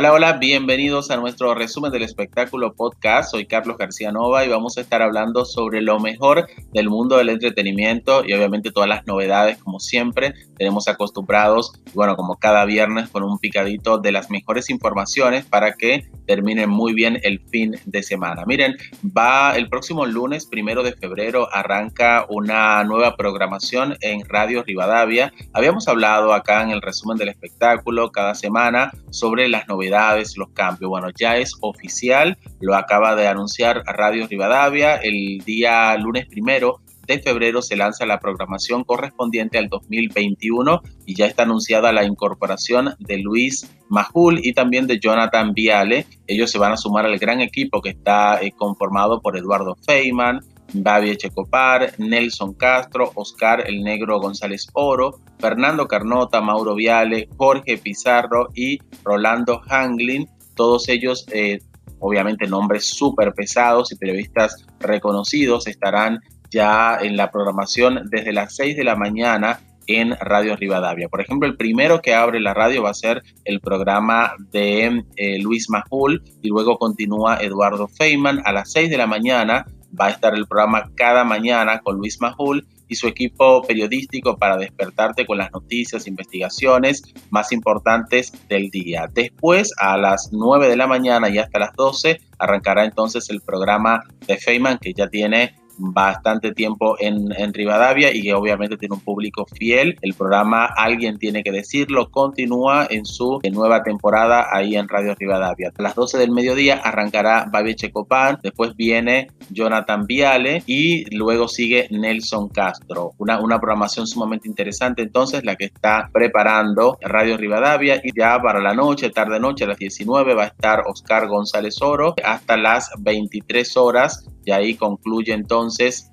Hola, hola, bienvenidos a nuestro resumen del espectáculo podcast. Soy Carlos García Nova y vamos a estar hablando sobre lo mejor del mundo del entretenimiento y obviamente todas las novedades, como siempre, tenemos acostumbrados, bueno, como cada viernes con un picadito de las mejores informaciones para que termine muy bien el fin de semana. Miren, va el próximo lunes, primero de febrero, arranca una nueva programación en Radio Rivadavia. Habíamos hablado acá en el resumen del espectáculo cada semana sobre las novedades, los cambios. Bueno, ya es oficial, lo acaba de anunciar Radio Rivadavia el día lunes primero de febrero se lanza la programación correspondiente al 2021 y ya está anunciada la incorporación de Luis Majul y también de Jonathan Viale. Ellos se van a sumar al gran equipo que está eh, conformado por Eduardo Feynman, Babi Echecopar, Nelson Castro, Oscar El Negro González Oro, Fernando Carnota, Mauro Viale, Jorge Pizarro y Rolando Hanglin. Todos ellos eh, obviamente nombres súper pesados y periodistas reconocidos estarán ya en la programación desde las 6 de la mañana en Radio Rivadavia. Por ejemplo, el primero que abre la radio va a ser el programa de eh, Luis Majul y luego continúa Eduardo Feynman. A las 6 de la mañana va a estar el programa Cada Mañana con Luis Majul y su equipo periodístico para despertarte con las noticias, investigaciones más importantes del día. Después, a las 9 de la mañana y hasta las 12, arrancará entonces el programa de Feynman que ya tiene bastante tiempo en, en, Rivadavia y que obviamente tiene un público fiel. El programa Alguien tiene que decirlo continúa en su nueva temporada ahí en Radio Rivadavia. A las 12 del mediodía arrancará Babi Checopán, después viene Jonathan Viale y luego sigue Nelson Castro. Una, una programación sumamente interesante entonces la que está preparando Radio Rivadavia y ya para la noche, tarde noche a las 19 va a estar Oscar González Oro hasta las 23 horas y ahí concluye entonces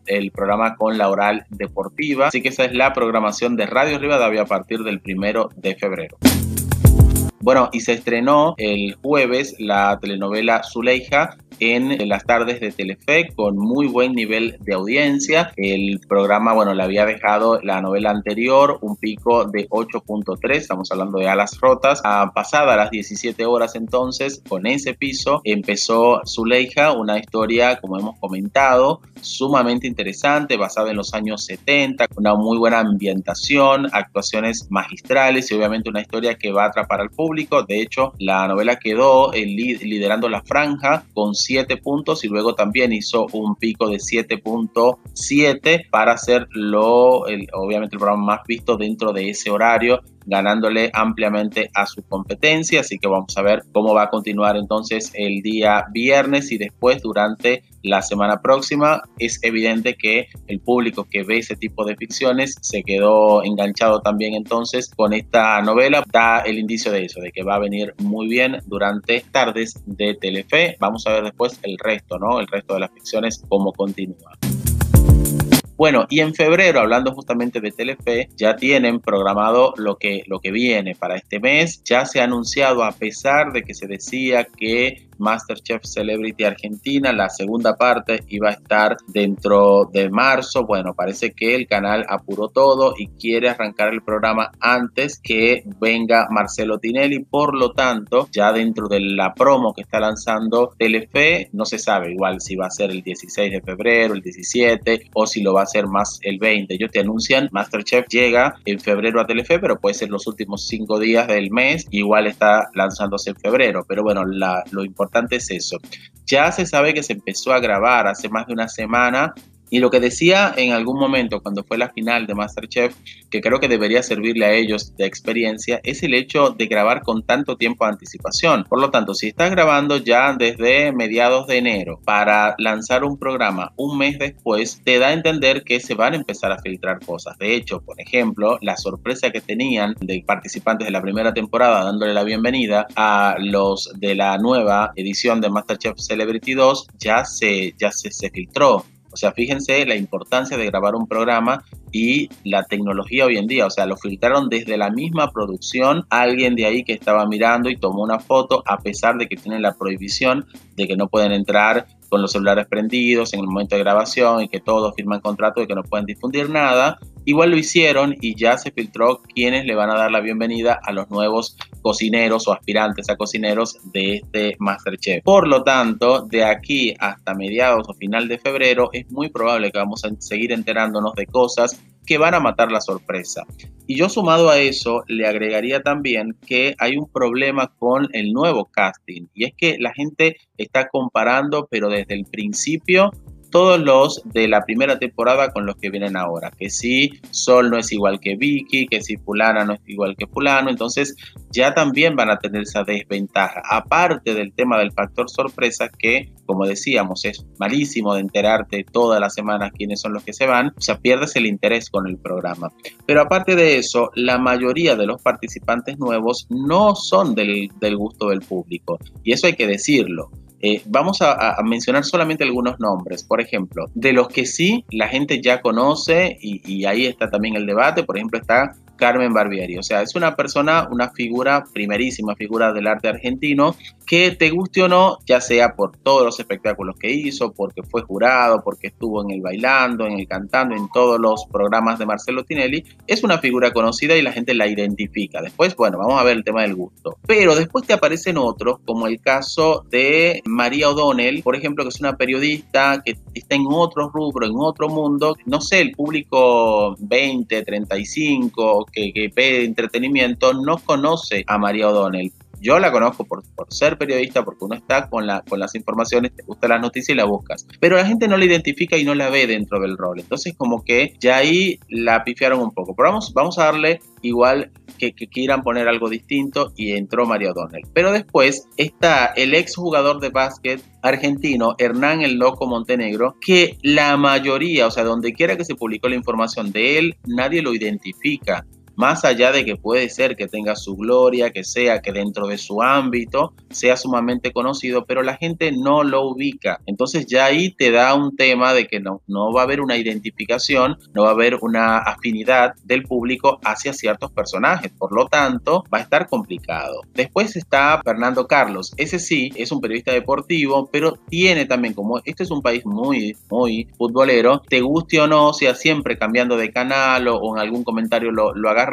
el programa con la oral deportiva. Así que esa es la programación de Radio Rivadavia a partir del primero de febrero. Bueno, y se estrenó el jueves la telenovela Zuleija en las tardes de Telefe con muy buen nivel de audiencia. El programa, bueno, le había dejado la novela anterior un pico de 8.3, estamos hablando de alas rotas. A pasada las 17 horas entonces, con ese piso, empezó Zuleija, una historia, como hemos comentado, sumamente interesante, basada en los años 70, una muy buena ambientación, actuaciones magistrales y obviamente una historia que va a atrapar al público. De hecho, la novela quedó liderando la franja con 7 puntos y luego también hizo un pico de 7.7 para ser lo, obviamente el programa más visto dentro de ese horario ganándole ampliamente a su competencia. Así que vamos a ver cómo va a continuar entonces el día viernes y después durante la semana próxima. Es evidente que el público que ve ese tipo de ficciones se quedó enganchado también entonces con esta novela. Da el indicio de eso, de que va a venir muy bien durante tardes de Telefe. Vamos a ver después el resto, ¿no? El resto de las ficciones, cómo continúa. Bueno, y en febrero, hablando justamente de Telefe, ya tienen programado lo que, lo que viene para este mes. Ya se ha anunciado, a pesar de que se decía que Masterchef Celebrity Argentina, la segunda parte iba a estar dentro de marzo. Bueno, parece que el canal apuró todo y quiere arrancar el programa antes que venga Marcelo Tinelli. Por lo tanto, ya dentro de la promo que está lanzando Telefe, no se sabe igual si va a ser el 16 de febrero, el 17 o si lo va a ser más el 20. Ellos te anuncian, Masterchef llega en febrero a Telefe, pero puede ser los últimos cinco días del mes. Igual está lanzándose en febrero. Pero bueno, lo importante es eso. Ya se sabe que se empezó a grabar hace más de una semana y lo que decía en algún momento cuando fue la final de Masterchef, que creo que debería servirle a ellos de experiencia, es el hecho de grabar con tanto tiempo de anticipación. Por lo tanto, si estás grabando ya desde mediados de enero para lanzar un programa un mes después, te da a entender que se van a empezar a filtrar cosas. De hecho, por ejemplo, la sorpresa que tenían de participantes de la primera temporada dándole la bienvenida a los de la nueva edición de Masterchef Celebrity 2 ya se, ya se, se filtró o sea, fíjense la importancia de grabar un programa y la tecnología hoy en día. O sea, lo filtraron desde la misma producción. Alguien de ahí que estaba mirando y tomó una foto, a pesar de que tienen la prohibición de que no pueden entrar con los celulares prendidos en el momento de grabación y que todos firman contrato de que no pueden difundir nada. Igual lo hicieron y ya se filtró quienes le van a dar la bienvenida a los nuevos cocineros o aspirantes a cocineros de este Masterchef. Por lo tanto, de aquí hasta mediados o final de febrero es muy probable que vamos a seguir enterándonos de cosas que van a matar la sorpresa. Y yo sumado a eso, le agregaría también que hay un problema con el nuevo casting. Y es que la gente está comparando, pero desde el principio, todos los de la primera temporada con los que vienen ahora. Que si Sol no es igual que Vicky, que si Fulana no es igual que Fulano, entonces ya también van a tener esa desventaja. Aparte del tema del factor sorpresa, que como decíamos es malísimo de enterarte todas las semanas quiénes son los que se van, o sea, pierdes el interés con el programa. Pero aparte de eso, la mayoría de los participantes nuevos no son del, del gusto del público. Y eso hay que decirlo. Eh, vamos a, mencionar solamente algunos nombres. Por ejemplo, de los que sí la gente ya conoce y, y ahí está también el debate, por ejemplo está Carmen Barbieri. O sea, es una persona, una figura, primerísima figura del arte argentino, que te guste o no, ya sea por todos los espectáculos que hizo, porque fue jurado, porque estuvo en el bailando, en el cantando, en todos los programas de Marcelo Tinelli, es una figura conocida y la gente la identifica. Después, bueno, vamos a ver el tema del gusto. Pero después te aparecen otros, como el caso de María O'Donnell, por ejemplo, que es una periodista que está en otro rubro, en otro mundo, no sé, el público 20, 35, que, que ve entretenimiento no conoce a María O'Donnell. Yo la conozco por, por, ser periodista, porque uno está con, la, con las informaciones, te gusta las noticias y la buscas. Pero la gente no la identifica y no la ve dentro del rol. Entonces, como que ya ahí la pifiaron un poco. Pero vamos, vamos a darle igual que, que, quieran poner algo distinto y entró María O'Donnell. Pero después está el ex jugador de básquet argentino, Hernán el Loco Montenegro, que la mayoría, o sea, donde quiera que se publicó la información de él, nadie lo identifica más allá de que puede ser que tenga su gloria, que sea que dentro de su ámbito sea sumamente conocido, pero la gente no lo ubica. Entonces ya ahí te da un tema de que no, no va a haber una identificación, no va a haber una afinidad del público hacia ciertos personajes. Por lo tanto, va a estar complicado. Después está Fernando Carlos. Ese sí es un periodista deportivo, pero tiene también, como este es un país muy, muy futbolero, te guste o no, sea siempre cambiando de canal o, en algún comentario lo, lo haga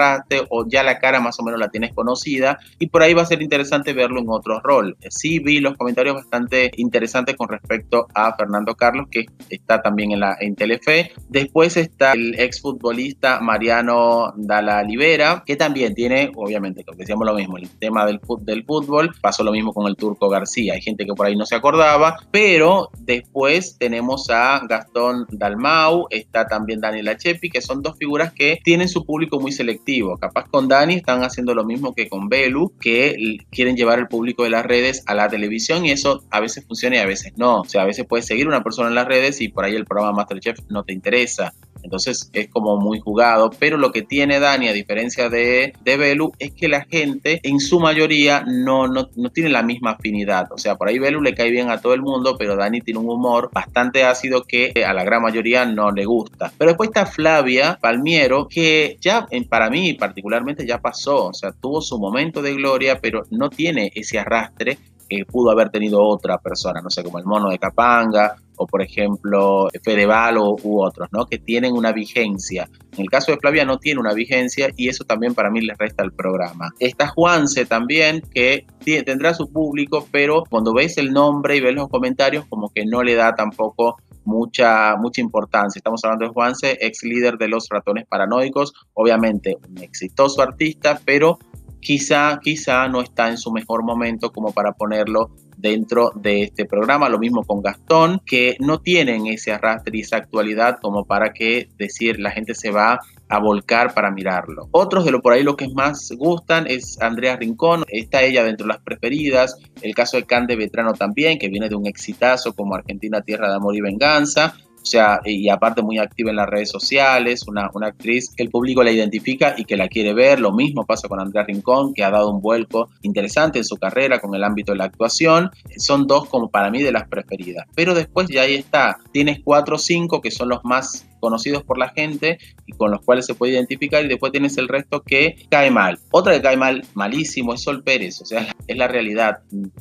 o ya la cara más o menos la tienes conocida y por ahí va a ser interesante verlo en otro rol. Sí vi los comentarios bastante interesantes con respecto a Fernando Carlos que está también en, la, en Telefe. Después está el exfutbolista Mariano Dalla Libera que también tiene, obviamente, como decíamos lo mismo, el tema del, del fútbol. Pasó lo mismo con el turco García. Hay gente que por ahí no se acordaba, pero después tenemos a Gastón Dalmau, está también Daniela Chepi, que son dos figuras que tienen su público muy selectivo Capaz con Dani están haciendo lo mismo que con Belu, que quieren llevar el público de las redes a la televisión y eso a veces funciona y a veces no. O sea, a veces puedes seguir una persona en las redes y por ahí el programa Masterchef no te interesa. Entonces es como muy jugado, pero lo que tiene Dani, a diferencia de, de Belu, es que la gente en su mayoría no, no, no, tiene la misma afinidad. O sea, por ahí Belu le cae bien a todo el mundo, pero Dani tiene un humor bastante ácido que a la gran mayoría no le gusta. Pero después está Flavia Palmiero, que ya para mí particularmente ya pasó, o sea, tuvo su momento de gloria, pero no tiene ese arrastre que pudo haber tenido otra persona, no sé, como el mono de Capanga o por ejemplo Fedeval o, u otros, ¿no? Que tienen una vigencia. En el caso de Flavia no tiene una vigencia y eso también para mí le resta al programa. Está Juanse también que tendrá su público, pero cuando ves el nombre y ves los comentarios como que no le da tampoco mucha, mucha importancia. Estamos hablando de Juanse, ex líder de los ratones paranoicos, obviamente un exitoso artista, pero quizá, quizá no está en su mejor momento como para ponerlo dentro de este programa. Lo mismo con Gastón, que no tienen ese arrastre y esa actualidad como para que decir la gente se va a volcar para mirarlo. Otros de lo por ahí lo que más gustan es Andrea Rincón, está ella dentro de las preferidas, el caso de Cande Vetrano también, que viene de un exitazo como Argentina Tierra de Amor y Venganza, o sea, y aparte muy activa en las redes sociales, una, una actriz que el público la identifica y que la quiere ver. Lo mismo pasa con Andrea Rincón, que ha dado un vuelco interesante en su carrera con el ámbito de la actuación. Son dos como para mí de las preferidas. Pero después ya ahí está, tienes cuatro o cinco que son los más conocidos por la gente y con los cuales se puede identificar y después tienes el resto que cae mal. Otra que cae mal, malísimo, es Sol Pérez, o sea, es la realidad.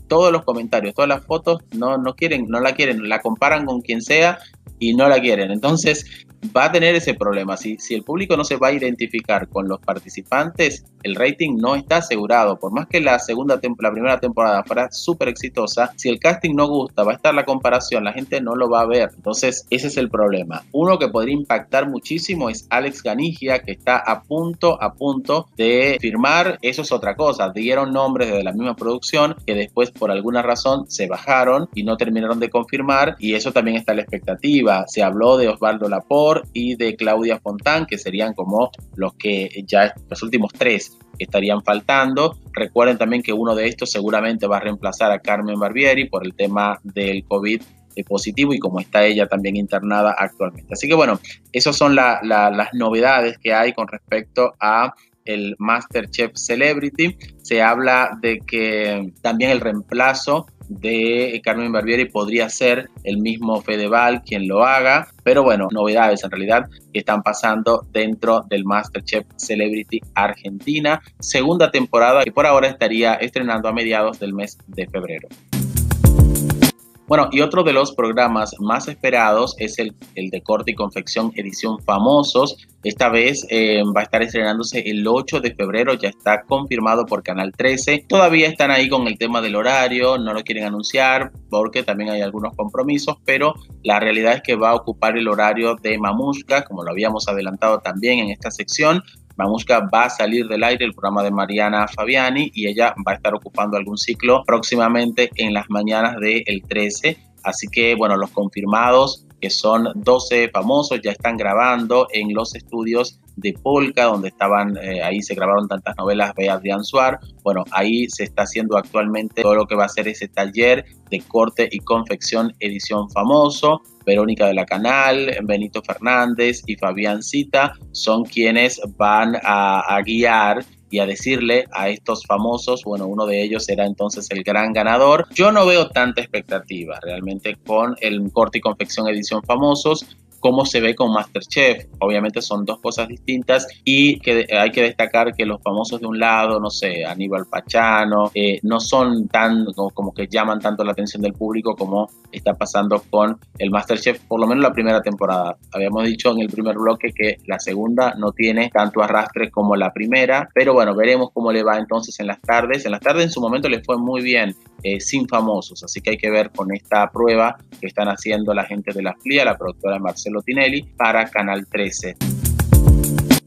Todos los comentarios, todas las fotos no, no quieren, no la quieren, la comparan con quien sea y no la quieren. Entonces va a tener ese problema. Si, si el público no se va a identificar con los participantes, el rating no está asegurado. Por más que la segunda la primera temporada fuera súper exitosa, si el casting no gusta, va a estar la comparación, la gente no lo va a ver. Entonces, ese es el problema. Uno que podría impactar muchísimo es Alex Ganigia, que está a punto, a punto de firmar. Eso es otra cosa. Dieron nombres de la misma producción que después, por alguna razón, se bajaron y no terminaron de confirmar. Y eso también está la expectativa. Se habló de Osvaldo Lapor y de Claudia Fontán, que serían como los que ya los últimos tres que estarían faltando. Recuerden también que uno de estos seguramente va a reemplazar a Carmen Barbieri por el tema del COVID positivo y como está ella también internada actualmente. Así que bueno, esas son las novedades que hay con respecto a el MasterChef Celebrity. Se habla de que también el reemplazo de Carmen Barbieri podría ser el mismo Fedeval quien lo haga, pero bueno, novedades en realidad que están pasando dentro del MasterChef Celebrity Argentina, segunda temporada que por ahora estaría estrenando a mediados del mes de febrero. Bueno, y otro de los programas más esperados es el, de corte y confección edición famosos. Esta vez eh, va a estar estrenándose el 8 de febrero, ya está confirmado por Canal 13. Todavía están ahí con el tema del horario, no lo quieren anunciar porque también hay algunos compromisos, pero la realidad es que va a ocupar el horario de Mamushka, como lo habíamos adelantado también en esta sección. Mamushka va a salir del aire el programa de Mariana Fabiani y ella va a estar ocupando algún ciclo próximamente en las mañanas del 13. Así que, bueno, los confirmados, que son 12 famosos, ya están grabando en los estudios de Polka, donde estaban, eh, ahí se grabaron tantas novelas de Adrián. Bueno, ahí se está haciendo actualmente todo lo que va a ser ese taller de corte y confección edición famoso. Verónica de la Canal, Benito Fernández y Fabián Cita son quienes van a, a guiar y a decirle a estos famosos, bueno, uno de ellos será entonces el gran ganador. Yo no veo tanta expectativa realmente con el corte y confección edición famosos cómo se ve con Masterchef. Obviamente son dos cosas distintas y que hay que destacar que los famosos de un lado, no sé, Aníbal Pachano, eh, no son tan como que llaman tanto la atención del público como está pasando con el Masterchef, por lo menos la primera temporada. Habíamos dicho en el primer bloque que la segunda no tiene tanto arrastre como la primera, pero bueno, veremos cómo le va entonces en las tardes. En las tardes en su momento le fue muy bien eh, sin famosos. Así que hay que ver con esta prueba que están haciendo la gente de la FLIA, la productora Marcelo Para Canal 13.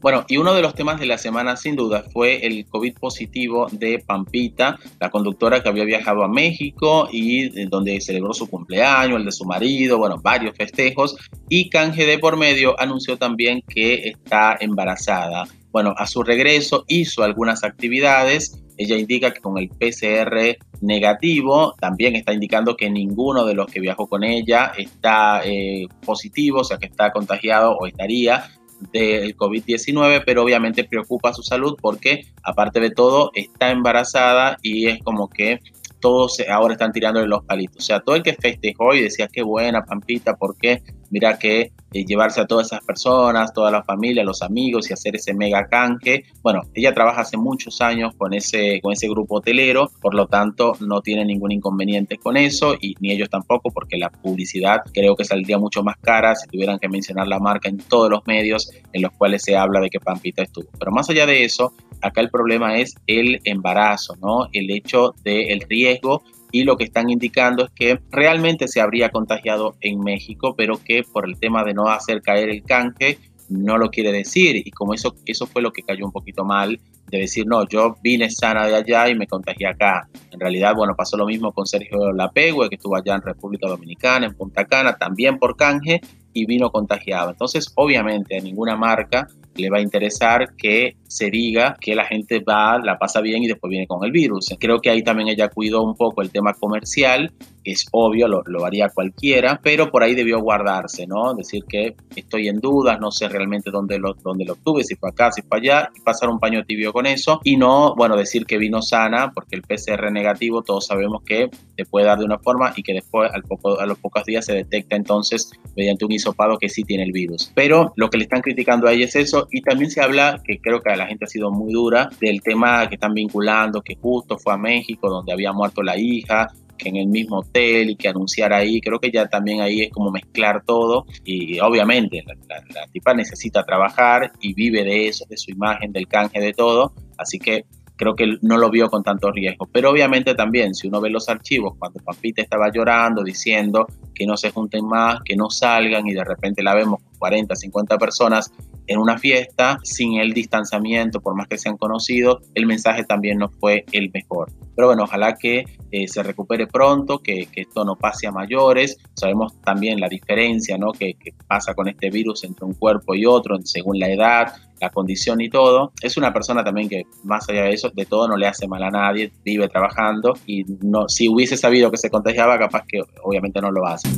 Bueno, y uno de los temas de la semana sin duda fue el COVID positivo de Pampita, la conductora que había viajado a México y donde celebró su cumpleaños, el de su marido, bueno, varios festejos. Y Canje de por medio anunció también que está embarazada. Bueno, a su regreso hizo algunas actividades ella indica que con el PCR negativo también está indicando que ninguno de los que viajó con ella está eh, positivo, o sea que está contagiado o estaría del COVID-19, pero obviamente preocupa su salud porque aparte de todo está embarazada y es como que todos ahora están tirándole los palitos. O sea, todo el que festejó y decía qué buena Pampita, porque mira que eh, llevarse a todas esas personas, toda la familia, los amigos y hacer ese mega canje. Bueno, ella trabaja hace muchos años con ese, con ese grupo hotelero, por lo tanto no tiene ningún inconveniente con eso y ni ellos tampoco porque la publicidad creo que saldría mucho más cara si tuvieran que mencionar la marca en todos los medios en los cuales se habla de que Pampita estuvo. Pero más allá de eso, acá el problema es el embarazo, ¿no? El hecho del riesgo y lo que están indicando es que realmente se habría contagiado en México, pero que por el tema de no hacer caer el canje, no lo quiere decir. Y como eso, eso fue lo que cayó un poquito mal, de decir, no, yo vine sana de allá y me contagié acá. En realidad, bueno, pasó lo mismo con Sergio Lapegue, que estuvo allá en República Dominicana, en Punta Cana, también por canje, y vino contagiado. Entonces, obviamente, a ninguna marca le va a interesar que se diga que la gente va, la pasa bien y después viene con el virus. Creo que ahí también ella cuidó un poco el tema comercial, es obvio, lo, lo haría cualquiera, pero por ahí debió guardarse, ¿no? Decir que estoy en dudas, no sé realmente dónde lo, dónde lo obtuve, si fue acá, si fue allá, y pasar un paño tibio con eso, y no, bueno, decir que vino sana, porque el PCR negativo todos sabemos que te puede dar de una forma y que después al poco, a los pocos días se detecta entonces mediante un hisopado que sí tiene el virus. Pero lo que le están criticando a ella es eso, y también se habla, que creo que a la gente ha sido muy dura, del tema que están vinculando, que justo fue a México, donde había muerto la hija, que en el mismo hotel y que anunciar ahí. Creo que ya también ahí es como mezclar todo y obviamente la, la tipa necesita trabajar y vive de eso, de su imagen, del canje, de todo. Así que creo que no lo vio con tanto riesgo. Pero obviamente también, si uno ve los archivos, cuando Pampita estaba llorando, diciendo que no se junten más, que no salgan y de repente la vemos con 40, 50 personas en una fiesta, sin el distanciamiento, por más que sean conocidos, el mensaje también no fue el mejor. Pero bueno, ojalá que eh, se recupere pronto, que, esto no pase a mayores. Sabemos también la diferencia ¿no? que, que pasa con este virus entre un cuerpo y otro, según la edad, la condición y todo. Es una persona también que, más allá de eso, de todo no le hace mal a nadie, vive trabajando y no, si hubiese sabido que se contagiaba, capaz que obviamente no lo hace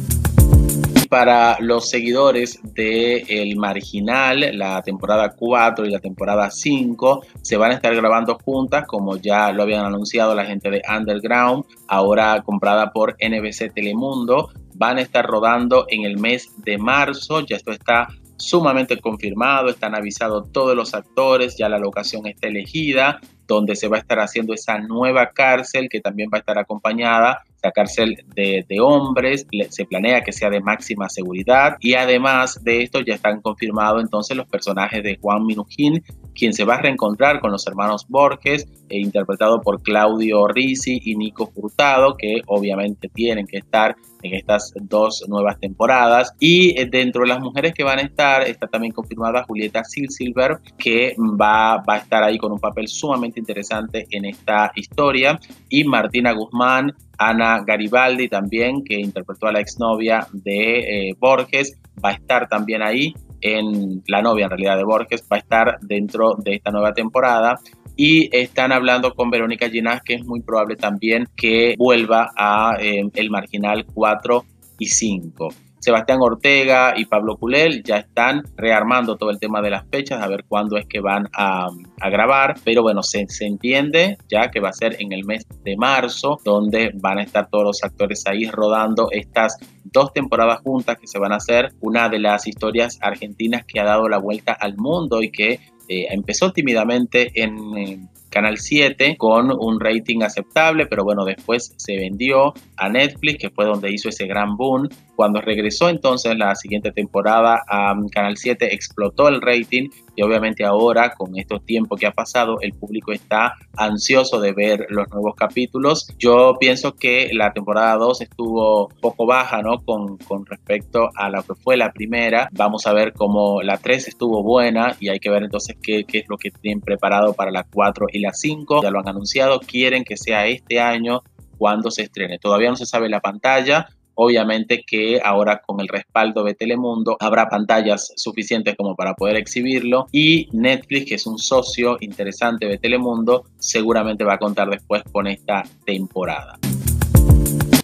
para los seguidores de El Marginal, la temporada 4 y la temporada 5 se van a estar grabando juntas, como ya lo habían anunciado la gente de Underground, ahora comprada por NBC Telemundo. Van a estar rodando en el mes de marzo, ya esto está sumamente confirmado, están avisados todos los actores, ya la locación está elegida, donde se va a estar haciendo esa nueva cárcel que también va a estar acompañada, la cárcel de, de, hombres, se planea que sea de máxima seguridad y además de esto ya están confirmados entonces los personajes de Juan Minujín, quien se va a reencontrar con los hermanos Borges, e interpretado por Claudio Risi y Nico Furtado, que obviamente tienen que estar en estas dos nuevas temporadas. Y eh, dentro de las mujeres que van a estar, está también confirmada Julieta Silver, que va, va a estar ahí con un papel sumamente interesante en esta historia. Y Martina Guzmán, Ana Garibaldi también, que interpretó a la exnovia de eh, Borges, va a estar también ahí en la novia en realidad de Borges, va a estar dentro de esta nueva temporada y están hablando con Verónica Ginás, que es muy probable también que vuelva a eh, El Marginal 4 y 5. Sebastián Ortega y Pablo Culel ya están rearmando todo el tema de las fechas, a ver cuándo es que van a, grabar, pero bueno, se, entiende ya que va a ser en el mes de marzo, donde van a estar todos los actores ahí rodando estas dos temporadas juntas que se van a hacer, una de las historias argentinas que ha dado la vuelta al mundo y que eh, empezó tímidamente en, Canal 7 con un rating aceptable, pero bueno, después se vendió a Netflix, que fue donde hizo ese gran boom. Cuando regresó entonces la siguiente temporada a Canal 7, explotó el rating y obviamente ahora, con estos tiempos que ha pasado, el público está ansioso de ver los nuevos capítulos. Yo pienso que la temporada 2 estuvo poco baja, ¿no? Con, con respecto a lo que fue la primera. Vamos a ver cómo la 3 estuvo buena y hay que ver entonces qué, qué es lo que tienen preparado para la 4 y la 5. Ya lo han anunciado, quieren que sea este año cuando se estrene. Todavía no se sabe la pantalla, Obviamente que ahora con el respaldo de Telemundo habrá pantallas suficientes como para poder exhibirlo y Netflix, que es un socio interesante de Telemundo, seguramente va a contar después con esta temporada.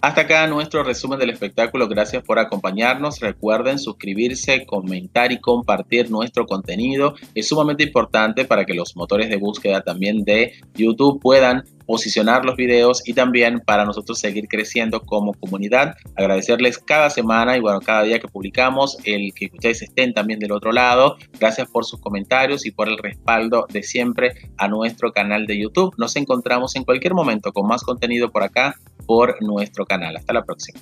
Hasta acá nuestro resumen del espectáculo. Gracias por acompañarnos. Recuerden suscribirse, comentar y compartir nuestro contenido. Es sumamente importante para que los motores de búsqueda también de YouTube puedan posicionar los videos y también para nosotros seguir creciendo como comunidad. Agradecerles cada semana y bueno, cada día que publicamos, el que ustedes estén también del otro lado. Gracias por sus comentarios y por el respaldo de siempre a nuestro canal de YouTube. Nos encontramos en cualquier momento con más contenido por acá por nuestro canal. Hasta la próxima.